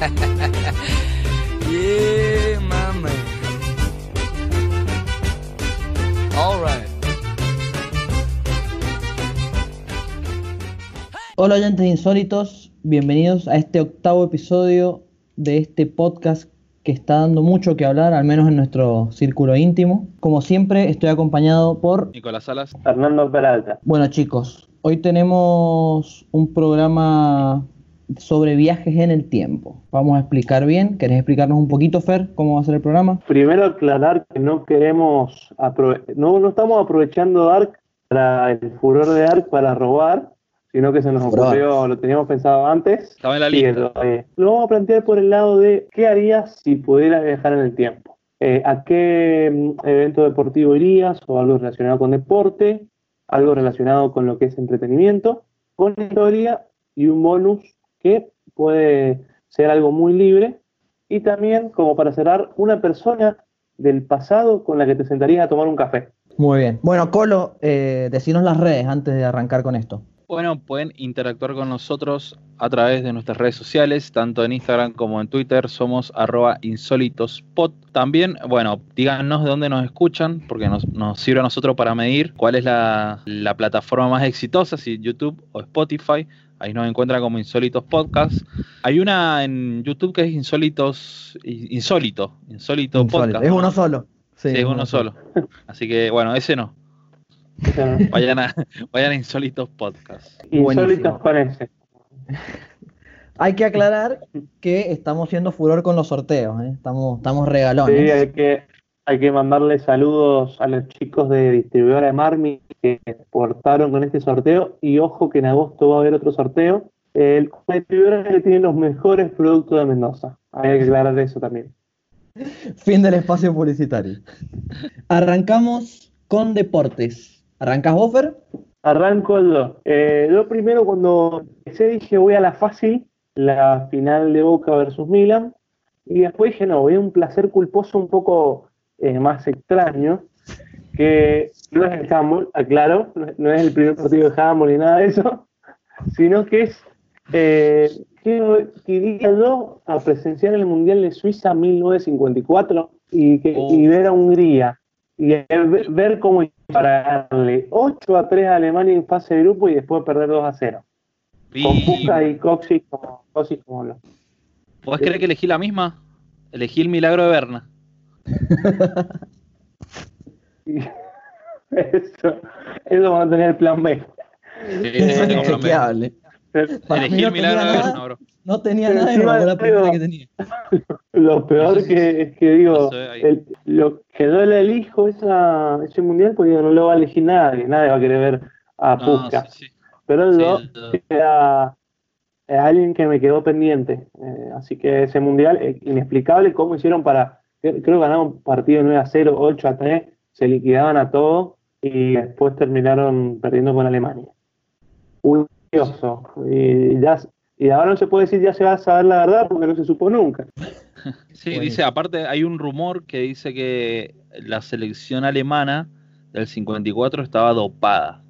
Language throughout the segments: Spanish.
yeah, my man. All right. Hola oyentes insólitos, bienvenidos a este octavo episodio de este podcast que está dando mucho que hablar, al menos en nuestro círculo íntimo. Como siempre, estoy acompañado por... Nicolás Salas. Fernando Peralta. Bueno chicos, hoy tenemos un programa sobre viajes en el tiempo. Vamos a explicar bien. ¿Querés explicarnos un poquito, Fer, cómo va a ser el programa? Primero aclarar que no queremos, aprove- no, no estamos aprovechando Ark para el furor de Ark para robar, sino que se nos ocurrió, lo teníamos pensado antes. Estaba en la lista. lo, eh, lo vamos a plantear por el lado de qué harías si pudieras viajar en el tiempo. Eh, ¿A qué mm, evento deportivo irías o algo relacionado con deporte? Algo relacionado con lo que es entretenimiento, con historia y un bonus que puede ser algo muy libre. Y también, como para cerrar, una persona del pasado con la que te sentarías a tomar un café. Muy bien. Bueno, Colo, eh, decinos las redes antes de arrancar con esto. Bueno, pueden interactuar con nosotros a través de nuestras redes sociales, tanto en Instagram como en Twitter, somos arroba insólitospot. También, bueno, díganos de dónde nos escuchan, porque nos, nos sirve a nosotros para medir cuál es la, la plataforma más exitosa, si YouTube o Spotify. Ahí nos encuentran como Insólitos Podcast. Hay una en YouTube que es Insólitos, Insólito, Insólito, Insólito. Podcast. Es ¿no? uno solo. Sí, es uno solo. Así que, bueno, ese no. Vayan a, vayan a Insólitos Podcast. Insólitos con ese. Hay que aclarar que estamos haciendo furor con los sorteos, ¿eh? estamos, estamos Sí, regalones. hay que, hay que mandarle saludos a los chicos de distribuidora de Marmi que portaron con este sorteo. Y ojo que en agosto va a haber otro sorteo. El distribuidora que tiene los mejores productos de Mendoza. Hay que aclarar eso también. Fin del espacio publicitario. Arrancamos con deportes. ¿Arrancas vos, Fer? Arranco el 2. yo primero cuando empecé dije voy a la fácil, la final de Boca versus Milan. Y después dije no, voy a un placer culposo un poco eh, más extraño, que no es el handball, aclaro, no, no es el primer partido de handball ni nada de eso, sino que es eh, que, iría yo a presenciar el Mundial de Suiza 1954 y, que, Oh. y ver a Hungría y ver, ver cómo para darle 8 a 3 a Alemania en fase de grupo y después perder 2 a 0. Con Puka y Coxis como, Coxis como lo. ¿Podés creer que elegí la misma? Elegí el milagro de Berna. Y- Eso, eso van a tener el plan B. Sí. Inchequeable. Elegí no el milagro de Berna, bro. No tenía nada robó la primera que tenía. Lo peor que es que digo, No el- lo que yo le elijo esa, ese mundial porque no lo va a elegir nadie, nadie va a querer ver a No, sí, sí. Pero Sí, yo el- era, era alguien que me quedó pendiente. Eh, así que ese mundial, eh, inexplicable cómo hicieron para. Creo que ganaron un partido 9 a 0, 8 a 3, se liquidaban a todos y después terminaron perdiendo con Alemania. Curioso. Y, ya, y ahora no se puede decir ya se va a saber la verdad porque no se supo nunca. Sí, dice, aparte hay un rumor que dice que la selección alemana del 54 estaba dopada.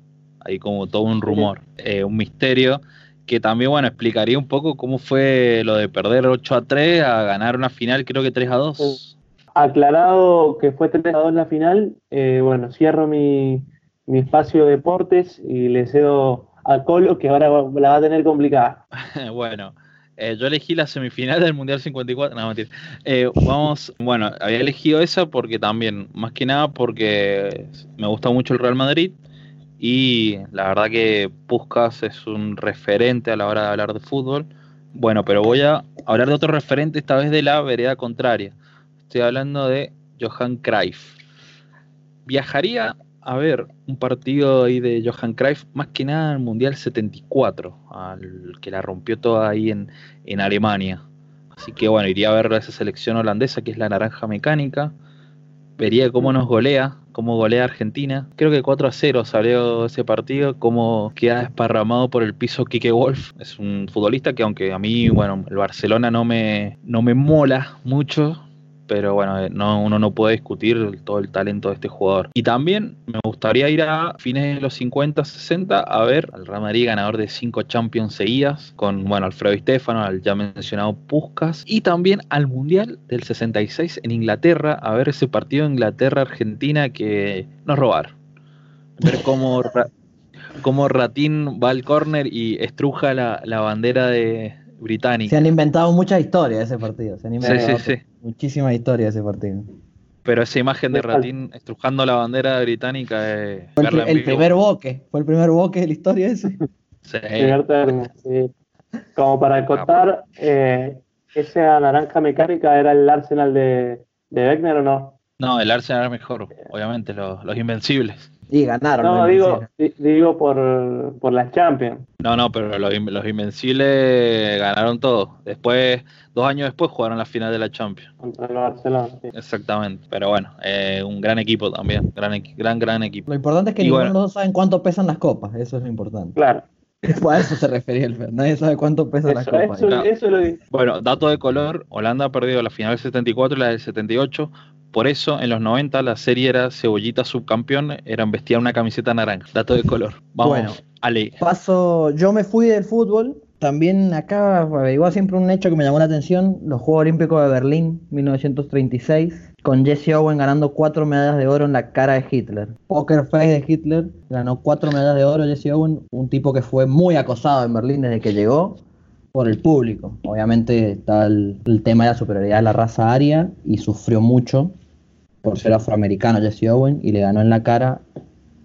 Hay como todo un rumor, eh, un misterio, que también, bueno, explicaría un poco cómo fue lo de perder 8 a 3 a ganar una final, creo que 3 a 2. Aclarado que fue 3 a 2 la final, eh, bueno, cierro mi, espacio de deportes y le cedo a Colo que ahora la va a tener complicada. bueno, eh, yo elegí la semifinal del Mundial 54. No, mentira. Eh, vamos, bueno, había elegido esa porque también, más que nada porque me gusta mucho el Real Madrid y la verdad que Puskas es un referente a la hora de hablar de fútbol. Bueno, pero voy a hablar de otro referente, esta vez de la vereda contraria. Estoy hablando de Johan Cruyff. Viajaría a ver un partido ahí de Johan Cruyff, más que nada el Mundial 74, al que la rompió toda ahí en, en Alemania. Así que bueno, iría a ver a esa selección holandesa que es la naranja mecánica. Vería cómo nos golea, cómo golea Argentina. Creo que 4 a 0 salió ese partido, cómo queda desparramado por el piso Kike Wolf. Es un futbolista que aunque a mí, bueno, el Barcelona no me, no me mola mucho, pero bueno, eh, no, uno no puede discutir todo el talento de este jugador. Y también me gustaría ir a fines de los 50, 60 a ver al Real Madrid ganador de cinco Champions seguidas, con bueno, Alfredo y Stefano, al ya mencionado Puskas, y también al Mundial del 66 en Inglaterra, a ver ese partido Inglaterra-Argentina que nos robaron. Ver cómo, cómo Ratín va al córner y estruja la, la bandera de, británica. Se han inventado muchas historias de ese partido. Se han inventado Sí, sí, sí. muchísimas historias de ese partido. Pero esa imagen de Ratín estrujando la bandera británica es Fue el, primer boque. Fue el primer boque de la historia ese. Sí. Primer termo, sí. Como para contar, eh, esa naranja mecánica era el Arsenal de, de Wegner o no? No, el Arsenal era mejor, obviamente, los, los invencibles. Y ganaron. No, digo, digo por, por las Champions. No, no, pero los, los invencibles ganaron todo. Después, dos años después, jugaron la final de la Champions. contra el Barcelona. sí. Exactamente. Pero bueno, eh, un gran equipo también. Gran, gran, gran equipo. Lo importante es que Y ninguno bueno. de los dos saben cuánto pesan las copas. Eso es lo importante. Claro. A eso se refería el Fer. Nadie sabe cuánto pesan las Eso, copas. eso, Claro. eso es lo Bueno, dato de color, Holanda ha perdido la final del 74 y la del 78. Por eso, en los 90, la serie era Cebollita subcampeón, eran vestían una camiseta naranja. Dato de color. Vamos, Bueno. Ale. Paso, yo me fui del fútbol. También acá igual siempre un hecho que me llamó la atención, los Juegos Olímpicos de Berlín 1936, con Jesse Owen ganando cuatro medallas de oro en la cara de Hitler. Poker face de Hitler, ganó cuatro medallas de oro Jesse Owen, un tipo que fue muy acosado en Berlín desde que llegó por el público. Obviamente está el, tema de la superioridad de la raza aria y sufrió mucho por ser afroamericano Jesse Owen y le ganó en la cara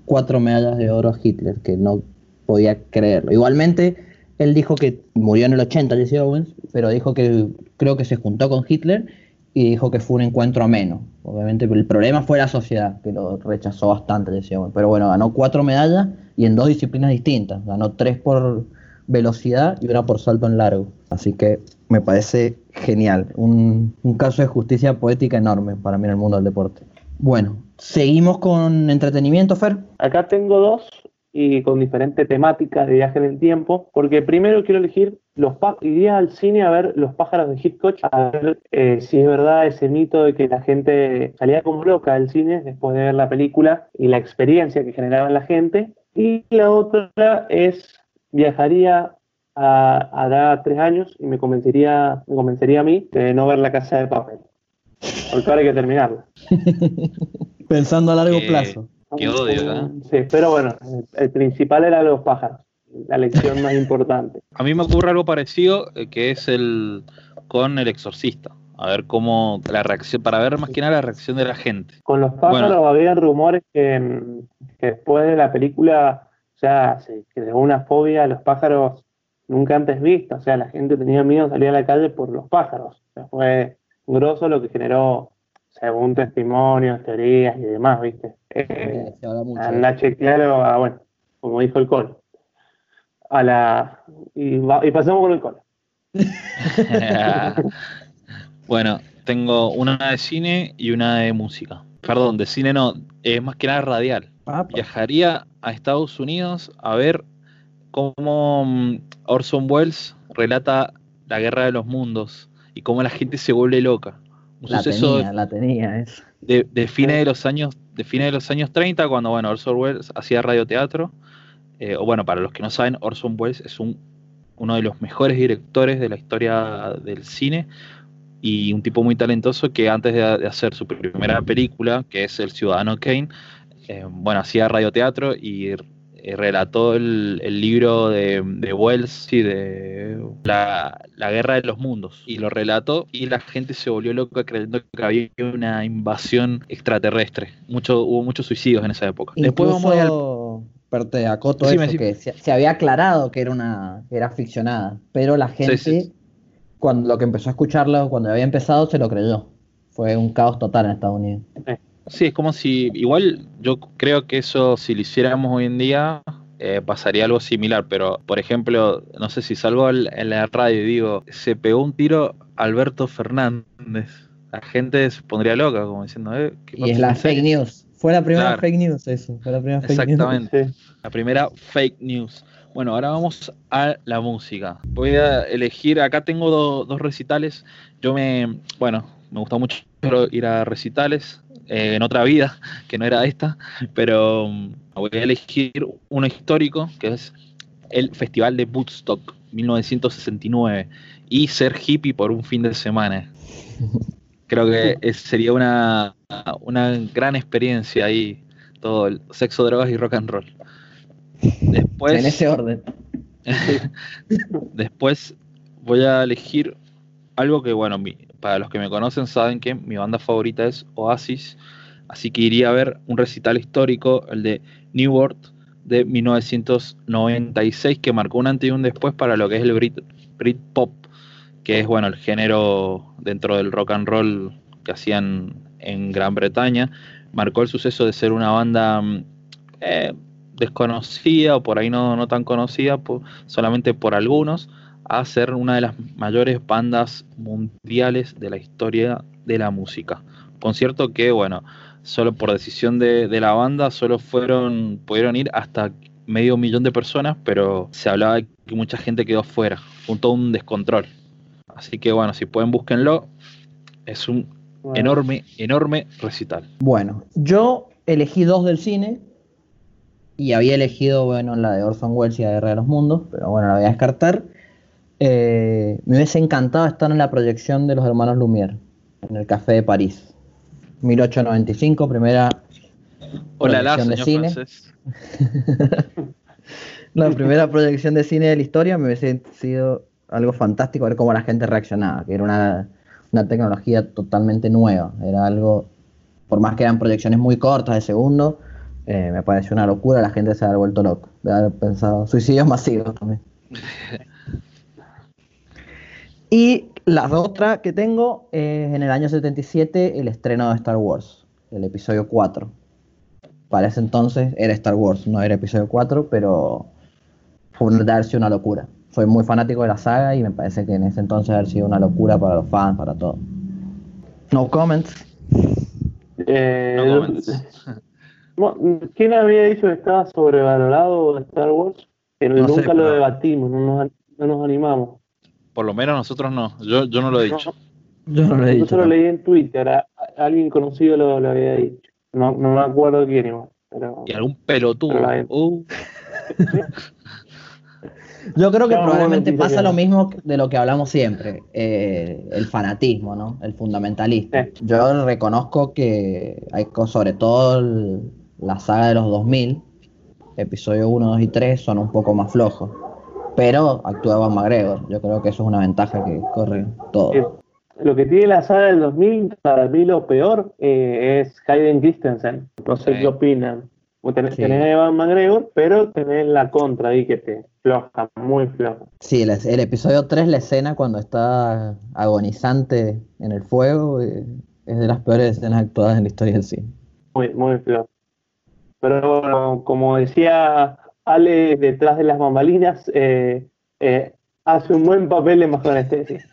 cuatro medallas de oro a Hitler, que no podía creerlo. Igualmente, él dijo que murió en el 80 Jesse Owens, pero dijo que creo que se juntó con Hitler y dijo que fue un encuentro ameno. Obviamente, el problema fue la sociedad, que lo rechazó bastante Jesse Owens. Pero bueno, ganó cuatro medallas y en dos disciplinas distintas. Ganó tres por velocidad y una por salto en largo. Así que me parece genial. Un, un caso de justicia poética enorme para mí en el mundo del deporte. Bueno, seguimos con entretenimiento, Fer. Acá tengo dos y con diferentes temáticas de viaje en el tiempo, porque primero quiero elegir los iría al cine a ver los pájaros de Hitchcock, a ver eh, si es verdad ese mito de que la gente salía como loca del cine después de ver la película y la experiencia que generaba en la gente. Y la otra es viajaría a, hará tres años y me convencería, me convencería a mí de no ver la casa de papel. Porque ahora hay que terminarla. Pensando a largo Qué- plazo. Qué odio, ¿eh? Sí, pero bueno, el, el principal era los pájaros, la lección más importante. A mí me ocurre algo parecido, eh, que es el con el exorcista. A ver cómo la reacción, para ver más que nada la reacción de la gente. Con los pájaros Bueno. había rumores que, mm, que después de la película, o sea, se creó una fobia a los pájaros nunca antes vista. O sea, la gente tenía miedo de salir a la calle por los pájaros. O sea, fue grosso lo que generó, según testimonios, teorías y demás, ¿viste? Eh, Se habla mucho. Anda a chequearlo, a, bueno, como dijo el Col. A la, y, va- y pasamos con el Col. bueno, tengo una de cine y una de música. Perdón, de cine no, es más que nada radial. Viajaría a Estados Unidos a ver cómo mm, Orson Welles relata la guerra de los mundos y cómo la gente se vuelve loca. Un La suceso tenía, la tenía de, de fines de los años de fines de los años 30 cuando bueno Orson Welles hacía radioteatro. Eh, o bueno para los que no saben Orson Welles es un uno de los mejores directores de la historia del cine y un tipo muy talentoso que antes de, de hacer su primera película que es El Ciudadano Kane eh, bueno hacía radioteatro y eh, relató el, el libro de, de Wells y de la, la guerra de los mundos y lo relató y la gente se volvió loca creyendo que había una invasión extraterrestre mucho hubo muchos suicidios en esa época después vamos a ir al- te acoto Decime, eso, que se, se había aclarado que era una que era ficcionada, pero la gente, sí, sí. cuando lo que empezó a escucharlo, cuando había empezado, se lo creyó. Fue un caos total en Estados Unidos. Sí, es como si, igual yo creo que eso si lo hiciéramos hoy en día eh, pasaría algo similar, pero por ejemplo, no sé si salgo al- en la radio y digo, se pegó un tiro Alberto Fernández, la gente se pondría loca como diciendo, eh, ¿qué Y es la fake news. Fue la primera Claro. fake news eso. Fue la primera fake news. Exactamente. Sí. La primera fake news. Bueno, ahora vamos a la música. Voy a elegir, acá tengo do- dos recitales. Yo me, bueno, me gusta mucho ir a recitales eh, en otra vida, que no era esta, pero mm, voy a elegir uno histórico, que es el Festival de Woodstock 1969, y ser hippie por un fin de semana. Creo que sería una, una gran experiencia ahí, todo el sexo, drogas y rock and roll. Después, en ese orden. después voy a elegir algo que, bueno, para los que me conocen saben que mi banda favorita es Oasis, así que iría a ver un recital histórico, el de New World de 1996, que marcó un antes y un después para lo que es el Brit, Pop, que es, bueno, el género dentro del rock and roll que hacían en Gran Bretaña. Marcó el suceso de ser una banda mm, eh, desconocida o por ahí no, no tan conocida solamente por algunos, a ser una de las mayores bandas mundiales de la historia de la música. Concierto que, bueno, solo por decisión de, la banda, solo fueron, pudieron ir hasta medio millón de personas, pero se hablaba de que mucha gente quedó fuera, con todo un descontrol. Así que bueno, si pueden búsquenlo, es un enorme, enorme recital. Bueno, yo elegí dos del cine, y había elegido, bueno, la de Orson Welles y la Guerra de los Mundos, pero bueno, la voy a descartar. Eh, me hubiese encantado estar en la proyección de los hermanos Lumière, en el Café de París. 1895, primera Hola, proyección de cine. la primera proyección de cine de la historia me hubiese sido algo fantástico ver cómo la gente reaccionaba, que era una, una tecnología totalmente nueva. Era algo, por más que eran proyecciones muy cortas de segundo, eh, me pareció una locura, la gente se ha vuelto loco de haber pensado suicidios masivos también. y la otra que tengo es en el año 77 el estreno de Star Wars, el episodio 4. Para ese entonces era Star Wars, no era episodio 4, pero fue una, sido una locura. Soy muy fanático de la saga y me parece que en ese entonces ha sido una locura para los fans, para todo. No comments. Eh, no comments. ¿Quién había dicho que estaba sobrevalorado Star Wars? nunca lo debatimos, no nos, animamos. Por lo menos nosotros no, yo, yo no lo he dicho. yo no lo he dicho. Yo lo leí en Twitter, alguien conocido lo, había dicho. No, no me acuerdo quién igual. y algún pelotudo. Uh. Yo creo que probablemente pasa lo mismo de lo que hablamos siempre, eh, el fanatismo, ¿no? El fundamentalista. Yo reconozco que hay sobre todo el, la saga de los 2000, episodio 1, 2 y 3, son un poco más flojos. Pero actuaba McGregor. Yo creo que eso es una ventaja que corre todo. Lo que tiene la saga del 2000, para mí lo peor, eh, es Hayden Christensen. No sé qué opinan. Tenés, a Evan McGregor, pero tenés la contra ahí que te floja, muy floja. Sí, el, el, episodio 3, la escena cuando está agonizante en el fuego, eh, es de las peores escenas actuadas en la historia del cine. Muy, muy floja. Pero bueno, como decía Ale detrás de las bambalinas, eh, eh, hace un buen papel de mejor anestesia.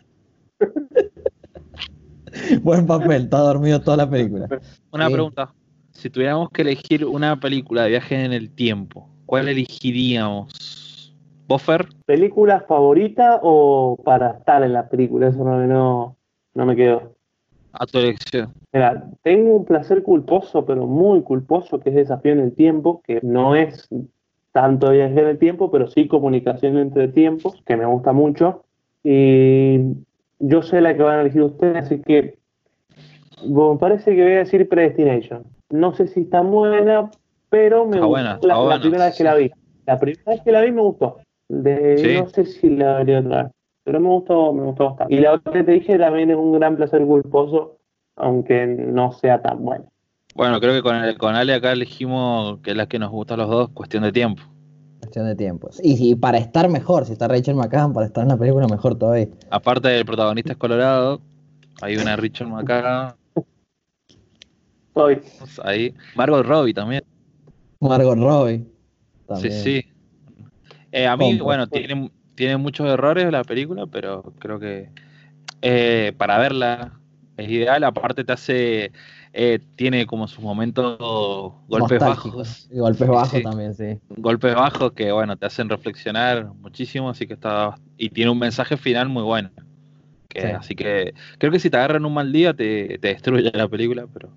buen papel, está dormido toda la película. Una pregunta. Si tuviéramos que elegir una película de viaje en el tiempo, ¿cuál elegiríamos? ¿Buffer? ¿Película favorita o para estar en la película? Eso no, no, no me quedó. A tu elección. Mira, tengo un placer culposo, pero muy culposo, que es Desafío en el Tiempo, que no es tanto viaje en el tiempo, pero sí comunicación entre tiempos, que me gusta mucho. Y yo sé la que van a elegir ustedes, así que me parece que voy a decir Predestination. No sé si está buena, pero me gustó la, primera vez que la vi. La primera vez que la vi me gustó. No sé si la vería otra vez pero me gustó, me gustó bastante. Y la otra que te dije también es un gran placer culposo, aunque no sea tan bueno. Bueno, creo que con, el, con Ale acá elegimos que es la que nos gusta a los dos, cuestión de tiempo. Cuestión de tiempo. Y, para estar mejor, si está Rachel McCann, para estar en la película mejor todavía. Aparte del protagonista es Colorado, hay una Rachel McCann. Ahí. Margot Robbie también. Margot Robbie. Sí, sí. Eh, a mí, bueno, tiene, tiene muchos errores la película, pero creo que eh, para verla es ideal. Aparte te hace, eh, tiene como sus momentos golpes bajos. Y golpes bajos también, sí. Golpes bajos que, bueno, te hacen reflexionar muchísimo, así que está... Y tiene un mensaje final muy bueno, Que, Sí. Así que creo que si te agarran un mal día te, te destruye la película, pero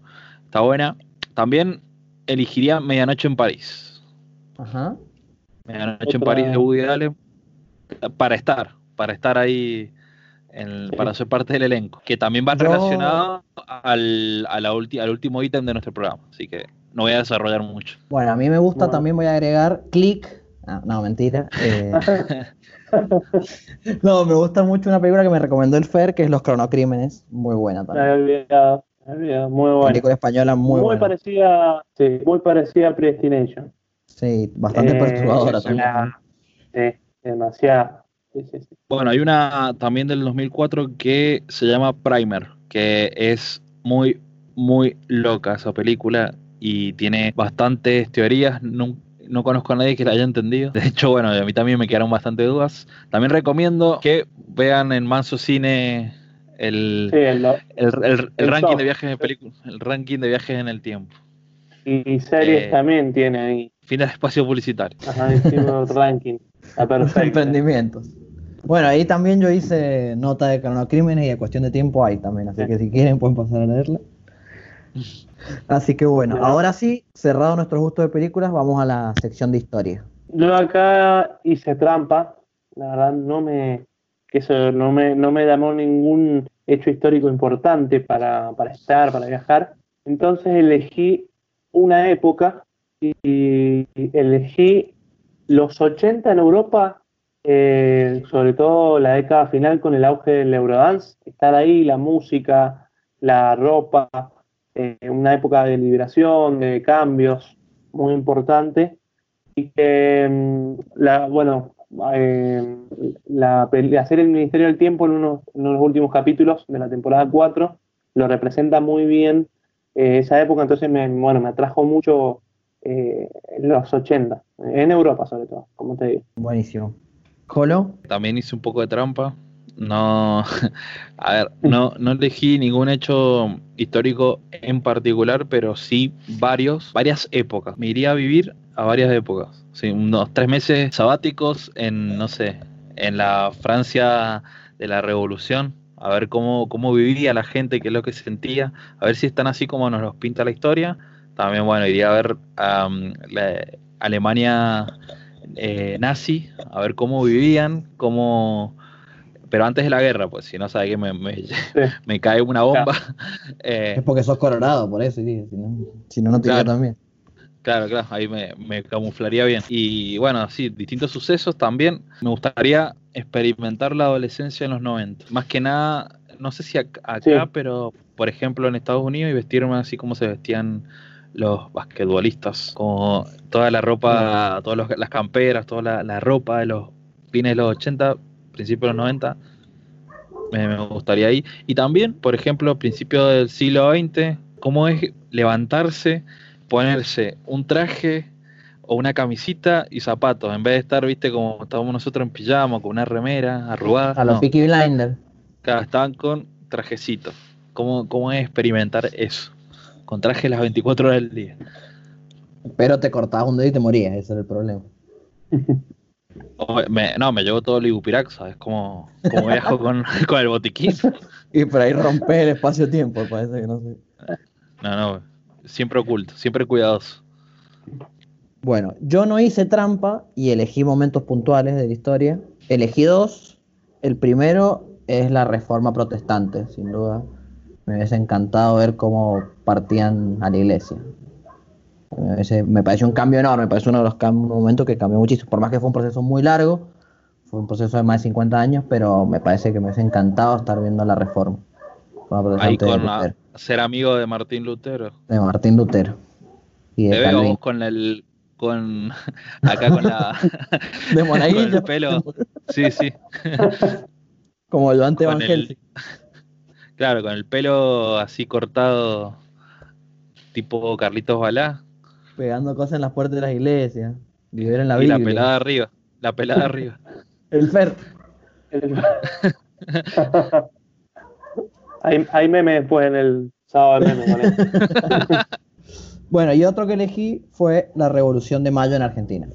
está buena. También elegiría Medianoche en París. Ajá. Medianoche en París de Woody Allen. Para estar, para estar ahí, en- Sí. para ser parte del elenco. Que también va Yo- relacionado al, a la ulti- al último ítem de nuestro programa. Así que no voy a desarrollar mucho. Bueno, a mí me gusta, Bueno. también voy a agregar Click. Ah, no, mentira. eh, no, me gusta mucho una película que me recomendó el Fer, que es Los Cronocrímenes. Muy buena también. olvidado, me había olvidado. Muy buena. Película española muy, Muy, buena. parecida, sí, muy parecida a Predestination. Sí, bastante Eh, perturbadora también. una- Sí, demasiado. Sí, sí, sí. Bueno, hay una también del 2004 que se llama Primer, que es muy, muy loca esa película y tiene bastantes teorías. No, no conozco a nadie que la haya entendido. De hecho, bueno, a mí también me quedaron bastante dudas. También recomiendo que vean en Manso Cine el, Sí, el- el, el- el el ranking top. de viajes de películas, el ranking de viajes en el tiempo. y, series Eh, también tiene ahí. Fin del espacio publicitario. Ajá, hicimos ranking. Está perfecto. Emprendimientos. Bueno, ahí también yo hice nota de cronocrímenes y a cuestión de tiempo hay también, así Sí. que si quieren pueden pasar a leerla. Así que bueno, ahora sí, cerrado nuestro gusto de películas, vamos a la sección de historia. Yo acá hice trampa. La verdad, no me. Que eso no me, no me llamó ningún hecho histórico importante para, para estar, para viajar. Entonces elegí una época y, y elegí los 80 en Europa, eh, sobre todo la década final con el auge del Eurodance. Estar ahí, la música, la ropa, eh, una época de liberación, de cambios, muy importante. Y que, mm, la, bueno, eh, la, serie El Ministerio del Tiempo en unos, en los últimos capítulos de la temporada 4 lo representa muy bien eh, esa época, entonces me, bueno, me atrajo mucho los 80, en Europa sobre todo, como te digo. Buenísimo. Colo, También hice un poco de trampa. No, a ver, no, no elegí ningún hecho histórico en particular, pero sí varios, varias épocas. Me iría a vivir a varias épocas. Sí, unos tres meses sabáticos en, no sé, en la Francia de la Revolución, a ver cómo, cómo vivía la gente, qué es lo que sentía, a ver si están así como nos los pinta la historia. También, bueno, iría a ver la Alemania eh, nazi, a ver cómo vivían, cómo... Pero antes de la guerra, pues, si no sabe que me, me, me cae una bomba. Eh, es porque sos colorado, por eso, sí, si no, si no, no te Claro. también. Claro, claro, ahí me, me camuflaría bien. Y bueno, sí, distintos sucesos también. Me gustaría experimentar la adolescencia en los 90. Más que nada, no sé si ac- acá, Sí. pero por ejemplo en Estados Unidos y vestirme así como se vestían los basquetbolistas. Como toda la ropa, todas los- las camperas, toda la, la ropa de los fines de los 80, principios de los 90. Me, me gustaría ahí. Y también, por ejemplo, principios del siglo XX, cómo es levantarse ponerse un traje o una camisita y zapatos, en vez de estar, viste, como estábamos nosotros en pijama, con una remera arrugada. A los no, Peaky Blinders. estaban con trajecitos. ¿Cómo, ¿Cómo es experimentar eso? Con traje las 24 horas del día. Pero te cortabas un dedo y te morías, ese era el problema. Me- no, me llevo todo el ibupirac, ¿sabes? Como, como viajo con, con el botiquín. Y por ahí romper el espacio-tiempo, parece que no sé. No, no, siempre oculto, siempre cuidadoso. Bueno, yo no hice trampa y elegí momentos puntuales de la historia. Elegí dos. El primero es la reforma protestante, sin duda. Me hubiese encantado ver cómo partían a la iglesia. Me, hubiese- me pareció un cambio enorme, me pareció uno de los momentos que cambió muchísimo. Por más que fue un proceso muy largo, fue un proceso de más de 50 años, pero me parece que me hubiese encantado estar viendo la reforma. Ahí con la- ser amigo de Martín Lutero. de Martín Lutero. Y de Te veo con el. con. acá con la. De con monaguillo. el pelo. Sí, sí. Como Con el- evangélico. Claro, con el pelo así cortado, tipo Carlitos Balá, pegando cosas en las puertas de las iglesias, vivir en la y Biblia. la pelada arriba, la pelada arriba. El Fer. hay, hay memes después en el sábado de memes. Bueno, y otro que elegí fue la Revolución de Mayo en Argentina.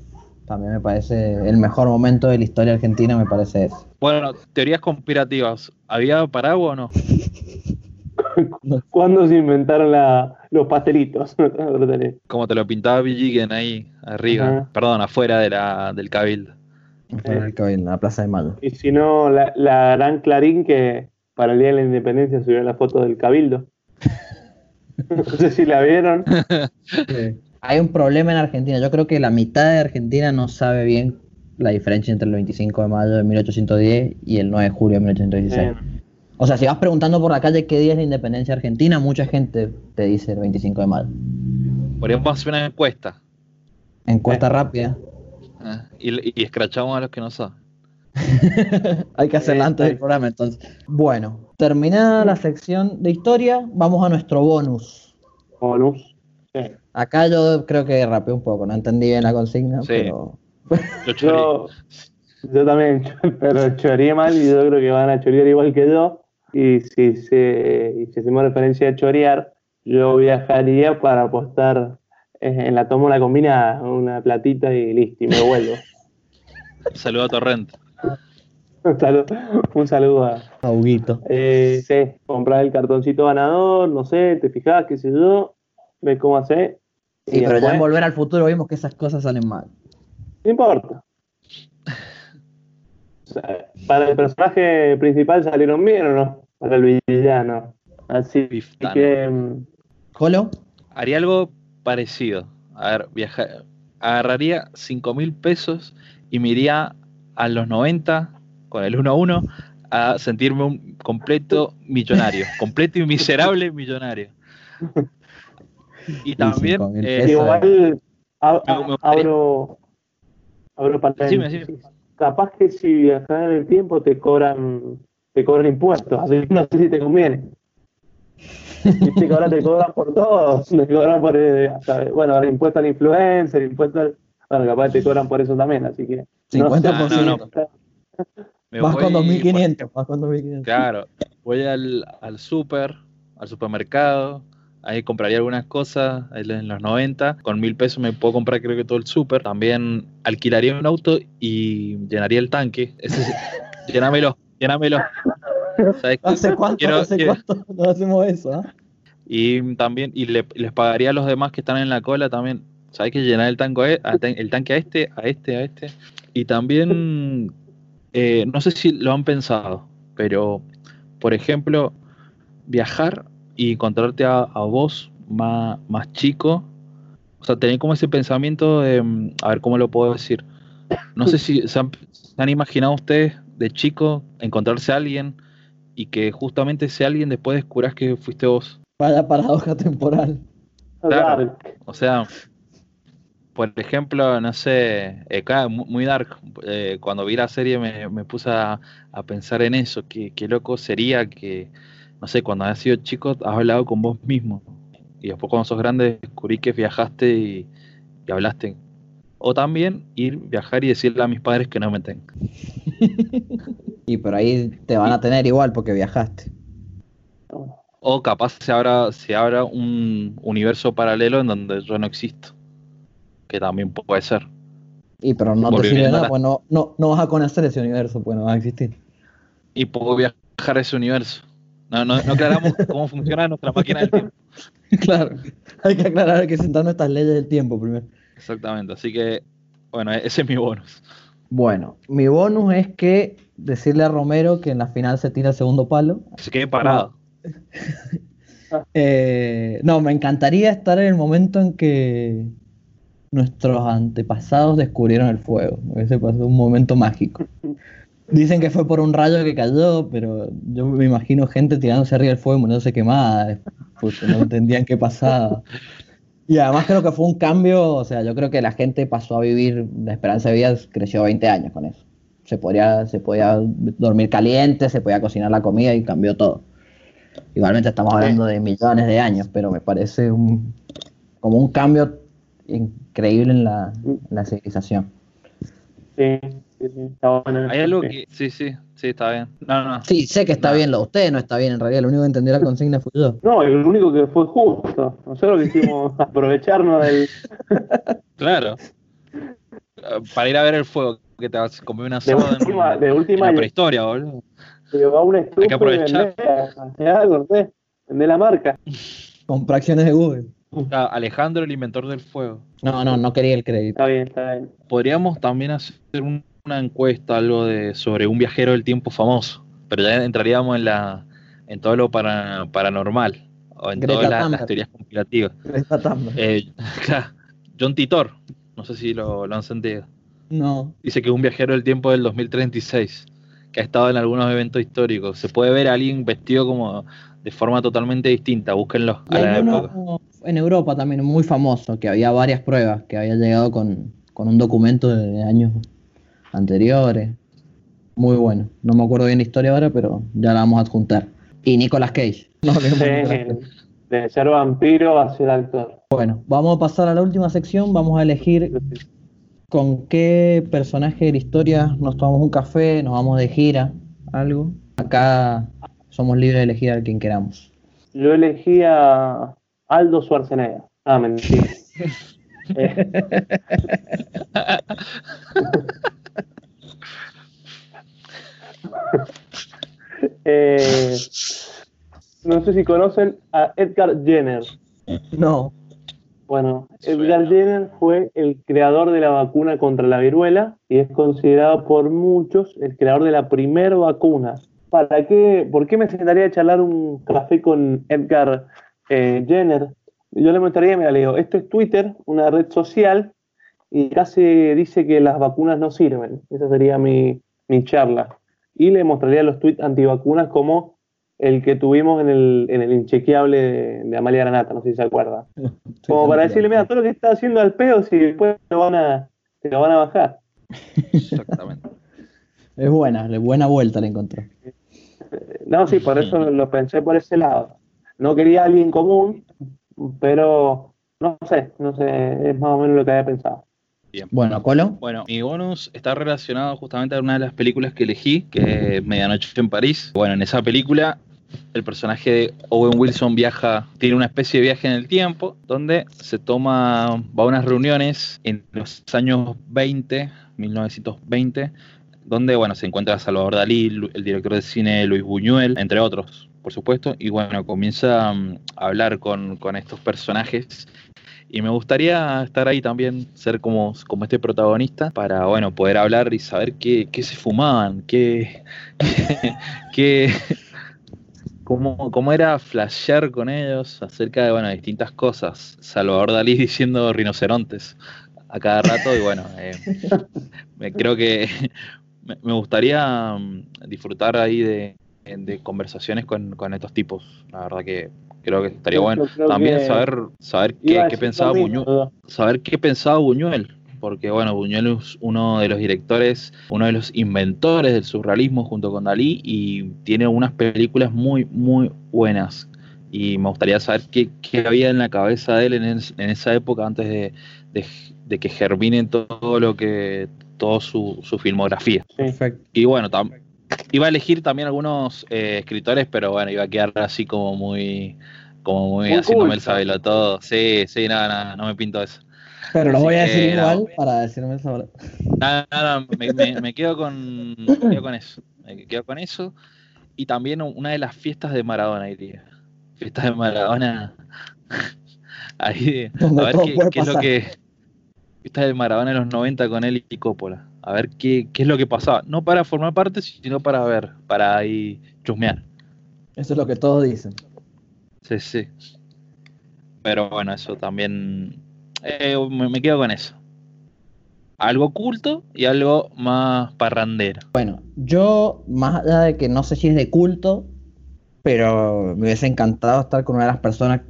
También me parece el mejor momento de la historia argentina, me parece ese. Bueno, teorías conspirativas. ¿Había paraguas o no? ¿Cuándo se inventaron la- los pastelitos? Como te lo pintaba Villigen ahí arriba, Ajá. perdón, afuera de la, del cabildo. Fuera del Cabildo, en la Plaza de Mayo. y si no, la, la gran Clarín que para el Día de la Independencia subió la foto del Cabildo. No sé si la vieron. Hay un problema en Argentina. Yo creo que la mitad de Argentina no sabe bien la diferencia entre el 25 de mayo de 1810 y el 9 de julio de 1816. Eh, O sea, si vas preguntando por la calle qué día es la independencia argentina, mucha gente te dice el 25 de mayo. Podríamos hacer una encuesta Encuesta rápida. ¿eh? y, y escrachamos a los que no saben. Hay que hacerla antes del programa, entonces. Bueno, terminada la sección de historia, vamos a nuestro bonus. bonus. Sí. Acá yo creo que rapeé un poco, no entendí bien la consigna, Sí. pero Yo choré. Yo, yo también, pero choreé mal y yo creo que van a chorear igual que yo. Y si, se, y si hacemos referencia a chorear, yo viajaría para apostar eh, en la tómbola combinada, una platita y listo, y me vuelvo. Saludo a Torrente. un, saludo, un saludo a. Auguito. Eh, sí, comprar el cartoncito ganador, no sé, te fijas, qué sé yo, ves cómo hacer. Sí, pero ya en Volver al Futuro vimos que esas cosas salen mal. No importa. O sea, para el personaje principal salieron bien o no? Para el villano. Así Biftano. que. mm, ¿Colo? Haría algo parecido. A ver, viaja- agarraría 5 mil pesos y me iría a los 90 con el 1 a 1 a sentirme un completo millonario, completo y miserable millonario. Y también, 5.000 eh. Igual ab- abro. Abro Decime, paréntesis. decime. Capaz que si viajas en el tiempo te cobran. Te cobran impuestos, así que no sé si te conviene. Viste que ahora te cobran por todo, te cobran por, eh, hasta- bueno, ahora impuesto al influencer, impuesto al, bueno, capaz te cobran por eso también, así que. no sé. 50%. No, no, me Vas voy con por- 2500, vas con 2500. Claro, voy al, al super, al supermercado, ahí compraría algunas cosas en los 90, con mil pesos me puedo comprar creo que todo el super, también alquilaría un auto y llenaría el tanque, ese, sí, llénamelo, llénamelo. ¿Sabes? ¿Hace cuánto, Quiero- hace quiero- cuánto no hacemos eso? ah? Y también, y le- les pagaría a los demás que están en la cola también. ¿Sabes que llenar el, tanco a- el tanque a este, a este, a este? Y también, eh, no sé si lo han pensado, pero, por ejemplo, viajar y encontrarte a, a vos más, más chico. O sea, tener como ese pensamiento de, mm, a ver cómo lo puedo decir. No sé si se han, se han imaginado ustedes de chico encontrarse a alguien y que justamente ese alguien después descubras que fuiste vos. Vaya paradoja temporal. Claro. O sea, por ejemplo, no sé, eh, muy dark. eh, cuando vi la serie me, me puse a, a pensar en eso. Qué loco sería que, no sé, cuando has sido chico has hablado con vos mismo. Y después cuando sos grande descubrí que viajaste y, y hablaste. O también ir, viajar y decirle a mis padres que no me tengan. Y por ahí te van a tener igual porque viajaste. O capaz se abra, se abra un universo paralelo en donde yo no existo. Que también puede ser. Y pero no te sirve nada, la- pues no, no, no vas a conocer ese universo, pues no va a existir. y puedo viajar a ese universo. No, no, no aclaramos cómo funciona nuestra máquina del tiempo. claro. Hay que aclarar que sentar nuestras leyes del tiempo primero. Exactamente, así que, bueno, ese es mi bonus. Bueno, mi bonus es que decirle a Romero que en la final se tira el segundo palo. Que se quede parado. Eh, no, me encantaría estar en el momento en que nuestros antepasados descubrieron el fuego. Ese pasó un momento mágico. Dicen que fue por un rayo que cayó, pero yo me imagino gente tirándose arriba del fuego y muriéndose quemada, porque no entendían qué pasaba. Y además creo que fue un cambio, o sea, yo creo que la gente pasó a vivir, la esperanza de vida creció 20 años con eso. Se podía, se podía dormir caliente, se podía cocinar la comida y cambió todo. Igualmente estamos hablando de millones de años, pero me parece un, como un cambio increíble en la, en la civilización. Sí, está bueno. Hay algo Sí. que. Sí, sí, sí, está bien. No, no. Sí, sé que está No. bien lo de usted, no está bien en realidad, lo único que entendió la consigna fui yo. No, el único que fue justo. Nosotros quisimos aprovecharnos del. Claro. para ir a ver el fuego, que te vas a comer una De asado en, última, de en última la prehistoria, boludo. lleva una estufa Hay que aprovechar. vendé la marca. Compra acciones de Google. Ah, Alejandro, el inventor del fuego. No, no, no quería el crédito. Está bien, está bien. Podríamos también hacer un- una encuesta, algo de sobre un viajero del tiempo famoso, pero ya entraríamos en la en todo lo para- paranormal o en Greta todas las- Thunberg. las teorías. Greta Thunberg. Eh, claro, John Titor, no sé si lo, lo han sentido. No. Dice que es un viajero del tiempo del 2036, que ha estado en algunos eventos históricos. Se puede ver a alguien vestido como de forma totalmente distinta, búsquenlo Y a la época. en Europa también muy famoso, que había varias pruebas, que había llegado con, con un documento de años anteriores. Muy bueno. No me acuerdo bien la historia ahora, pero ya la vamos a adjuntar. Y Nicolas Cage. No de. Sí, ser vampiro a ser actor. Bueno, vamos a pasar a la última sección. Vamos a elegir con qué personaje de la historia nos tomamos un café, nos vamos de gira, algo. Acá somos libres de elegir a quien queramos. Yo elegí a Aldo Schwarzenegger. Ah, mentira. Eh, eh, no sé si conocen a Edgar Jenner. No. Bueno. Edgar Jenner fue el creador de la vacuna contra la viruela y es considerado por muchos el creador de la primera vacuna. ¿Para qué? ¿Por qué me sentaría a charlar un café con Edgar eh, Jenner? Yo le mostraría, mira, le digo, esto es Twitter, una red social, y casi dice que las vacunas no sirven. Esa sería mi, mi charla. Y le mostraría los tweets antivacunas como el que tuvimos en el, en el inchequeable de, de Amalia Granata, no sé si se acuerda. Como para decirle, mira, todo lo que está haciendo al pedo, si después lo van a, te lo van a bajar. Exactamente. Es buena, buena vuelta le encontró. No, sí, por eso lo pensé por ese lado. No quería a alguien común, pero no sé, no sé, es más o menos lo que había pensado. Bien. Bueno, Colo. Bueno, mi bonus está relacionado justamente a una de las películas que elegí, que es Medianoche en París. Bueno, en esa película el personaje de Owen Wilson viaja, tiene una especie de viaje en el tiempo, donde se toma, va a unas reuniones en los años 20, 1920, donde, bueno, se encuentra Salvador Dalí, el director de cine Luis Buñuel, entre otros, por supuesto, y bueno, comienza mm, a hablar con, con estos personajes y me gustaría estar ahí también, ser como, como este protagonista, para bueno, poder hablar y saber qué, qué se fumaban, qué, qué, cómo, cómo era flashear con ellos acerca de bueno, distintas cosas. Salvador Dalí diciendo rinocerontes a cada rato, y bueno, eh, me- creo que me, me gustaría mm, disfrutar ahí de, de conversaciones con, con estos tipos. La verdad que creo que estaría bueno. También que saber, saber qué, pensaba Buñuel saber qué pensaba Buñuel, porque bueno, Buñuel es uno de los directores, uno de los inventores del surrealismo junto con Dalí y tiene unas películas muy, muy buenas. Y me gustaría saber qué, qué había en la cabeza de él en, es- en esa época antes de, de- de que germine todo lo que, toda su, su filmografía. Sí. Perfecto. Y bueno, tam- iba a elegir también algunos eh, escritores, pero bueno, iba a quedar así como muy, como muy, Muy haciéndome el sabelo todo. Sí, sí, nada, nada, no me pinto eso. Pero lo Así voy a que, decir nada. igual para decirme eso. Nada, nada, me, me- me quedo con, me quedo con eso. Me quedo con eso. Y también una de las fiestas de Maradona, diría. Fiestas de Maradona. Ahí, a ver todo qué, qué es lo que. Fiestas de Maradona en los 90 con él y Coppola. A ver qué, qué es lo que pasaba. No para formar parte, sino para ver, para ahí chusmear. Eso es lo que todos dicen. Sí, sí. Pero bueno, eso también. eh, me, me quedo con eso. Algo oculto y algo más parrandero. Bueno, yo, más allá de que no sé si es de culto, pero me hubiese encantado estar con una de las personas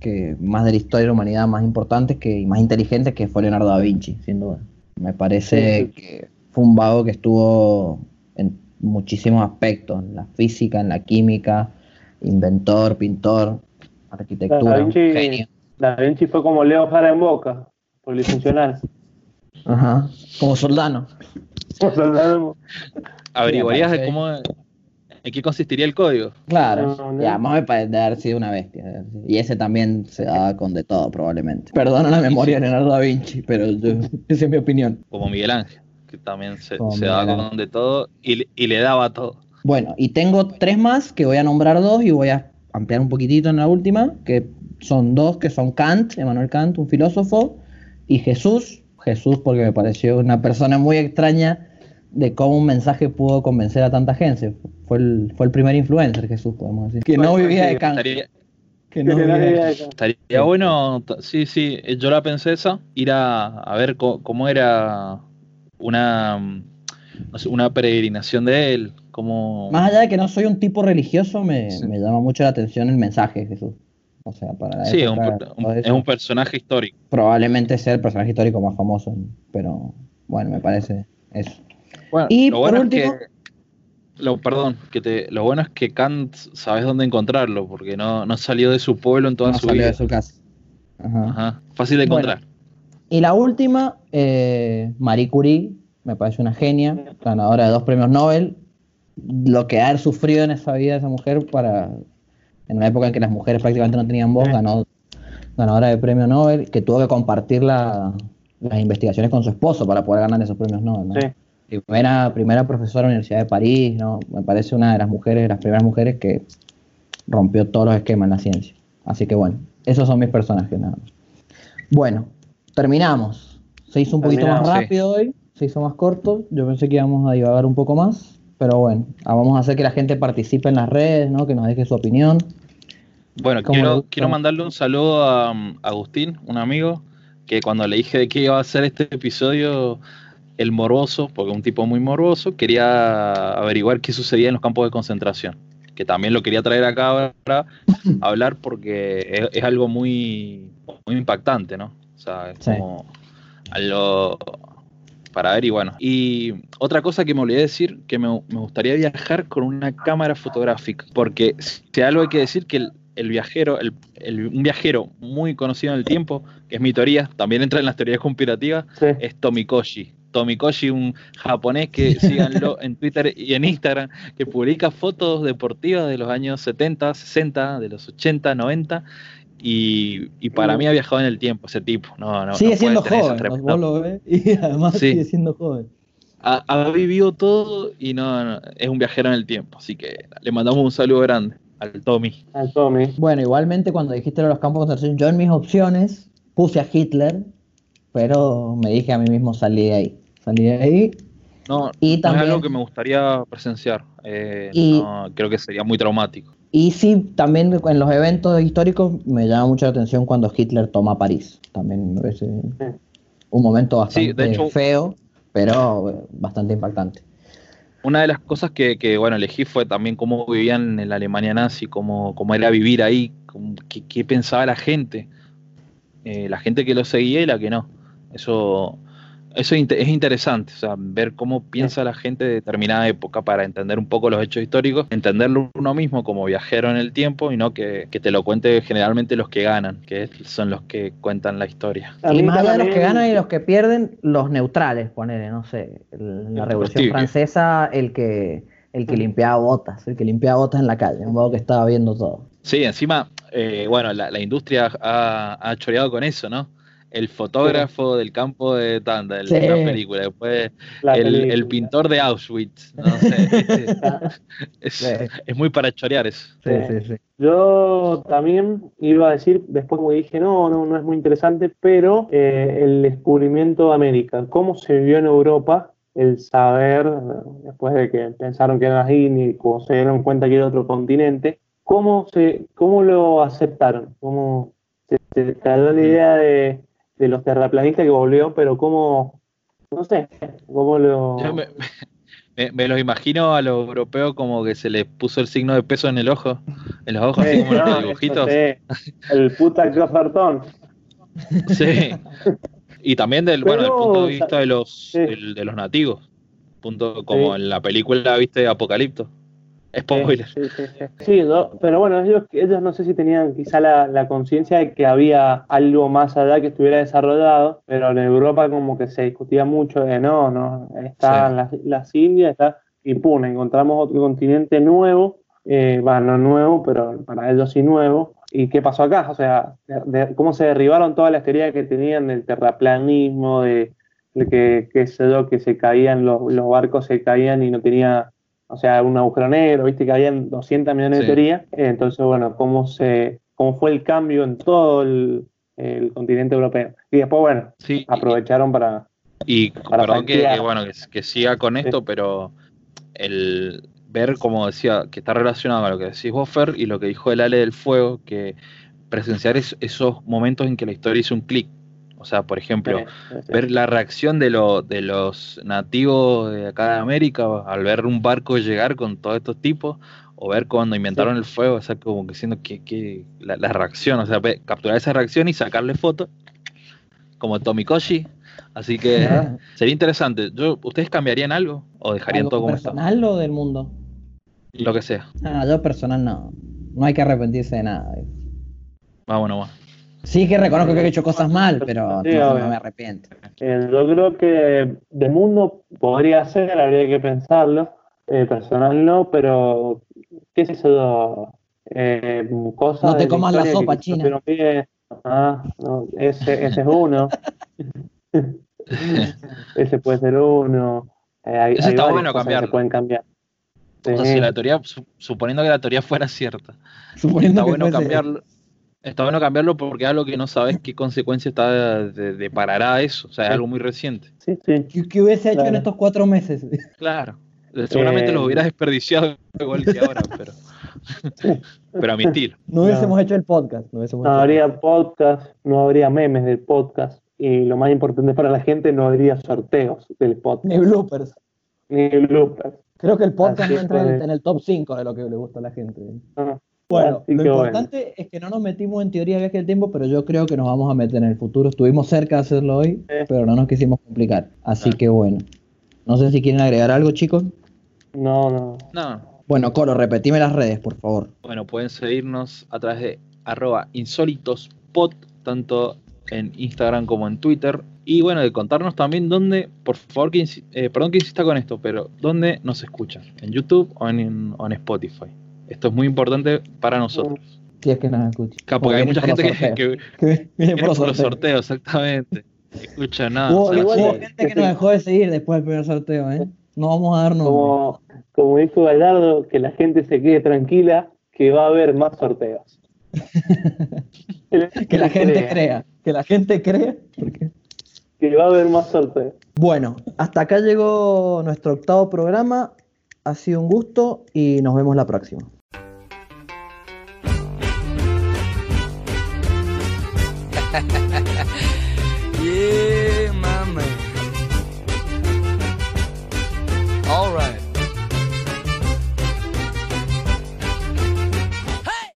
que más de la historia de la humanidad más importantes que, y más inteligentes que fue Leonardo da Vinci, sin duda. Me parece Sí, sí. que fue un vago que estuvo en muchísimos aspectos, en la física, en la química, inventor, pintor, arquitectura, Da un Vinci- genio. Da Vinci fue como Leo Jara en Boca, polifuncional. Ajá, como Soldano. ¿Averiguarías de cómo en qué consistiría el código. Claro, No, no. ya, más me parece haber sido una bestia. Y ese también se daba con de todo, probablemente. Perdona la memoria de Leonardo da Vinci, pero yo- esa es mi opinión. Como Miguel Ángel, que también se, se daba con de todo y, le- y le daba todo. Bueno, y tengo tres más que voy a nombrar dos y voy a ampliar un poquitito en la última, que son dos, que son Kant, Emmanuel Kant, un filósofo, y Jesús, Jesús porque me pareció una persona muy extraña de cómo un mensaje pudo convencer a tanta gente. Fue el, fue el primer influencer, Jesús, podemos decir. Que no vivía de Kant. Estaría, Que no vivía de estaría bueno, sí, sí, eh, yo la pensé esa, ir a, a ver cómo era una, no sé, una peregrinación de él, cómo... Más allá de que no soy un tipo religioso, me, Sí. me llama mucho la atención el mensaje de Jesús. O sea, para Sí, un, un- es un personaje histórico. probablemente sea el personaje histórico más famoso, pero bueno, me parece eso. Bueno, Y lo por bueno último- es que, lo, perdón, que te, lo bueno es que Kant sabes dónde encontrarlo, porque no, no salió de su pueblo en toda No su salió vida. de su casa. Ajá. Ajá, Fácil de Bueno. encontrar. Y la última, eh, Marie Curie, me parece una genia, ganadora de dos premios Nobel. Lo que ha sufrido en esa vida esa mujer para, en una época en que las mujeres prácticamente no tenían voz, ganó ganadora de premio Nobel, que tuvo que compartir la- las investigaciones con su esposo para poder ganar esos premios Nobel. ¿no? Sí. Primera, primera profesora de la Universidad de París, ¿no? me parece una de las mujeres, las primeras mujeres que rompió todos los esquemas en la ciencia. Así que bueno, esos son mis personajes nada más. Bueno, terminamos. Se hizo un poquito más sí. rápido hoy, se hizo más corto. Yo pensé que íbamos a divagar un poco más, pero bueno, ah, vamos a hacer que la gente participe en las redes, ¿no? que nos deje su opinión. Bueno, ¿Cómo le quiero, quiero mandarle un saludo a um, Agustín, un amigo, que cuando le dije de qué iba a ser este episodio, el morboso, porque es un tipo muy morboso, quería averiguar qué sucedía en los campos de concentración. Que también lo quería traer acá ahora a hablar porque es, es algo muy, muy impactante, ¿no? O sea, es Sí. como algo para ver y bueno. Y otra cosa que me olvidé decir, que me, me gustaría viajar con una cámara fotográfica, porque si algo hay que decir que el, el viajero, el, el- un viajero muy conocido en el tiempo, que es mi teoría, también entra en las teorías conspirativas, Sí. es Tomikoshi. Tomikoshi, un japonés que síganlo en Twitter y en Instagram, que publica fotos deportivas de los años 70, 60, de los 80, 90. Y, y para mí ha viajado en el tiempo ese tipo. No, no, sigue no siendo tener esa joven, ¿no? tremenda- vos lo ves, y además Sí. sigue siendo joven. ha, ha vivido todo y no, no, es un viajero en el tiempo. Así que le mandamos un saludo grande al Tommy. Al Tommy. Bueno, igualmente cuando dijiste lo de los campos de concentración, yo en mis opciones puse a Hitler, pero me dije a mí mismo salí de ahí. Salí de ahí No, Y no es algo que me gustaría presenciar. eh, Y- no, creo que sería muy traumático. Y sí, también en los eventos históricos me llama mucho la atención cuando Hitler toma París. También parece un momento Sí, bastante de hecho- feo, pero eh, bastante impactante. Una de las cosas que, que, bueno, elegí fue también cómo vivían en la Alemania nazi, cómo, cómo era vivir ahí, cómo- qué, qué pensaba la gente, eh, la gente que lo seguía y la que no. Eso, eso es inte- es interesante, o sea, ver cómo piensa la gente de determinada época para entender un poco los hechos históricos, entenderlo uno mismo como viajero en el tiempo y no que, que te lo cuente generalmente los que ganan, que son los que cuentan la historia. Y más allá de los que ganan y los que pierden, los neutrales, ponele, no sé, la Revolución. Francesa, el que, el que limpiaba botas, el que limpiaba botas en la calle, un modo que estaba viendo todo. Sí, encima, eh, bueno, la, la industria ha, ha choreado con eso, ¿no? El fotógrafo del campo de Tanda, el- Sí. la película, después La el, película. el pintor de Auschwitz, no sé, este, es, Sí. es muy para chorear eso. Sí, Sí. sí. Yo también iba a decir, después como dije, no, no, no es muy interesante, pero eh, el descubrimiento de América, cómo se vivió en Europa, el saber, después de que pensaron que era las Indias y se dieron cuenta que era otro continente, cómo, se, cómo lo aceptaron, cómo se, se la idea de, de los terraplanistas que volvió, pero cómo, no sé, cómo lo... Yo me, me- me los imagino a los europeos como que se les puso el signo de peso en el ojo, en los ojos, así Sí, como en no, los dibujitos. sí, el puta que ofertón. Sí. Y también del, bueno, del punto de vista de los, sí. de los nativos, punto como en la película, viste, Apocalipto. Spoiler. Sí, sí, sí. Sí, no, pero bueno, ellos, ellos no sé si tenían quizá la, la conciencia de que había algo más allá que estuviera desarrollado, pero en Europa como que se discutía mucho de no, no, están las, las Indias, está, y pum, encontramos otro continente nuevo, eh, bueno, no nuevo, pero para ellos sí nuevo. ¿Y qué pasó acá? O sea, de- de- cómo se derribaron todas las teorías que tenían del terraplanismo, de, de que, sé yo, que se caían, los, los barcos se caían y no tenía, o sea, un agujero negro, viste que habían 200 millones de Sí. teorías. Eh, Entonces, bueno, cómo se cómo fue el cambio en todo el, el continente europeo. Y después, bueno, Sí, aprovecharon para... Y Para perdón que, bueno que, que siga con esto, pero el ver, como decía, que está relacionado a lo que decís vos, Fer, y lo que dijo el Ale del Fuego, que presenciar es- esos momentos en que la historia hizo un clic. O sea, por ejemplo, ver la reacción de, lo- de los nativos de acá de América al ver un barco llegar con todos estos tipos, o ver cuando inventaron el fuego, o sea, como que siendo que, que la, la reacción, o sea, capturar esa reacción y sacarle fotos, como Tomikoshi. Así que sería interesante. Yo, ¿Ustedes cambiarían algo o dejarían ¿Algo todo como está? personal o del mundo? Lo que sea. Ah, yo personal no. No hay que arrepentirse de nada. Vámonos, va. Sí que reconozco que he hecho cosas mal, pero Sí, no, me arrepiento. Eh, yo creo que del mundo podría ser, habría que pensarlo. Eh, personal no, pero qué sé yo, eh, cosas No te de la comas la sopa, China. Ah, no, ese, ese es uno. ese puede ser uno. Eh, hay, Ese hay está bueno se pueden cambiar. O sea, Sí. si la teoría, su- suponiendo que la teoría fuera cierta, Suponiendo está que bueno fuese- cambiarlo. Está bueno cambiarlo porque es algo que no sabes qué consecuencia está de, de- deparará eso. O sea, es Sí. algo muy reciente. Sí, sí. ¿Qué, qué hubiese hecho en estos cuatro meses? Claro. Seguramente Eh, los hubieras desperdiciado igual que ahora, pero. pero a mi estilo. No hubiésemos hecho el podcast. No, hubiésemos No hecho el habría podcast, no habría memes del podcast. Y lo más importante para la gente, no habría sorteos del podcast, Ni bloopers. ni bloopers. Creo que el podcast Así no entra en el, fue. en el top 5 de lo que le gusta a la gente. Ah, Bueno, así lo importante es que no nos metimos en teoría de viaje del tiempo, pero yo creo que nos vamos a meter en el futuro. Estuvimos cerca de hacerlo hoy, pero no nos quisimos complicar. Así Claro. que bueno. No sé si quieren agregar algo, chicos. No, no. No. Bueno, Coro, repetime las redes, por favor. Bueno, pueden seguirnos a través de arroba insólitospod, tanto en Instagram como en Twitter. Y bueno, de contarnos también dónde, por favor, que eh, perdón que insista con esto, pero dónde nos escuchan, en YouTube o en, o en Spotify. Esto es muy importante para nosotros. Si es que nos escuchan. Claro, porque hay mucha gente que, que que viene por los por los sorteos. sorteos, exactamente. Escucha nada. Hubo, o sea, igual hubo gente que nos dejó de seguir después del primer sorteo, ¿eh? No vamos a dar nombres. Como, como dijo Gallardo, que la gente se quede tranquila, que va a haber más sorteos. Que la gente crea. Que la gente crea. porque- Que va a haber más sorteos. Bueno, hasta acá llegó nuestro octavo programa. Ha sido un gusto y nos vemos la próxima.